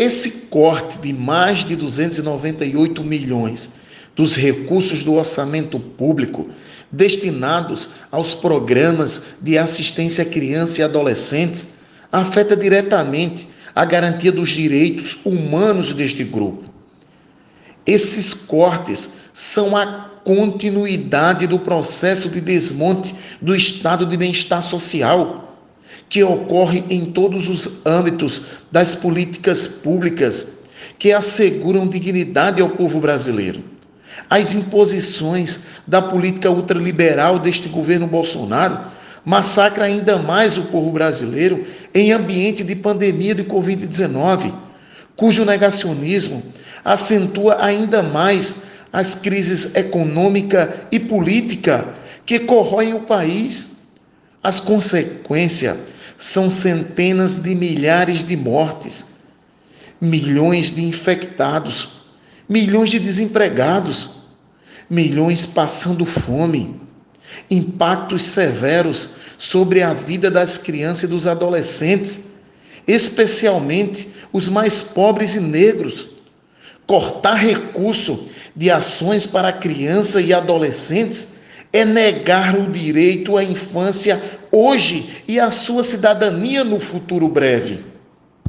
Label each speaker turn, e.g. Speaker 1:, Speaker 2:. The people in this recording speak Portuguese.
Speaker 1: Esse corte de mais de 298 milhões dos recursos do orçamento público destinados aos programas de assistência a crianças e adolescentes afeta diretamente a garantia dos direitos humanos deste grupo. Esses cortes são a continuidade do processo de desmonte do estado de bem-estar social que ocorre em todos os âmbitos das políticas públicas que asseguram dignidade ao povo brasileiro. As imposições da política ultraliberal deste governo Bolsonaro massacra ainda mais o povo brasileiro em ambiente de pandemia de Covid-19, cujo negacionismo acentua ainda mais as crises econômica e política que corroem o país. As consequências são centenas de milhares de mortes, milhões de infectados, milhões de desempregados, milhões passando fome, impactos severos sobre a vida das crianças e dos adolescentes, especialmente os mais pobres e negros. Cortar recurso de ações para crianças e adolescentes é negar o direito à infância hoje e à sua cidadania no futuro breve.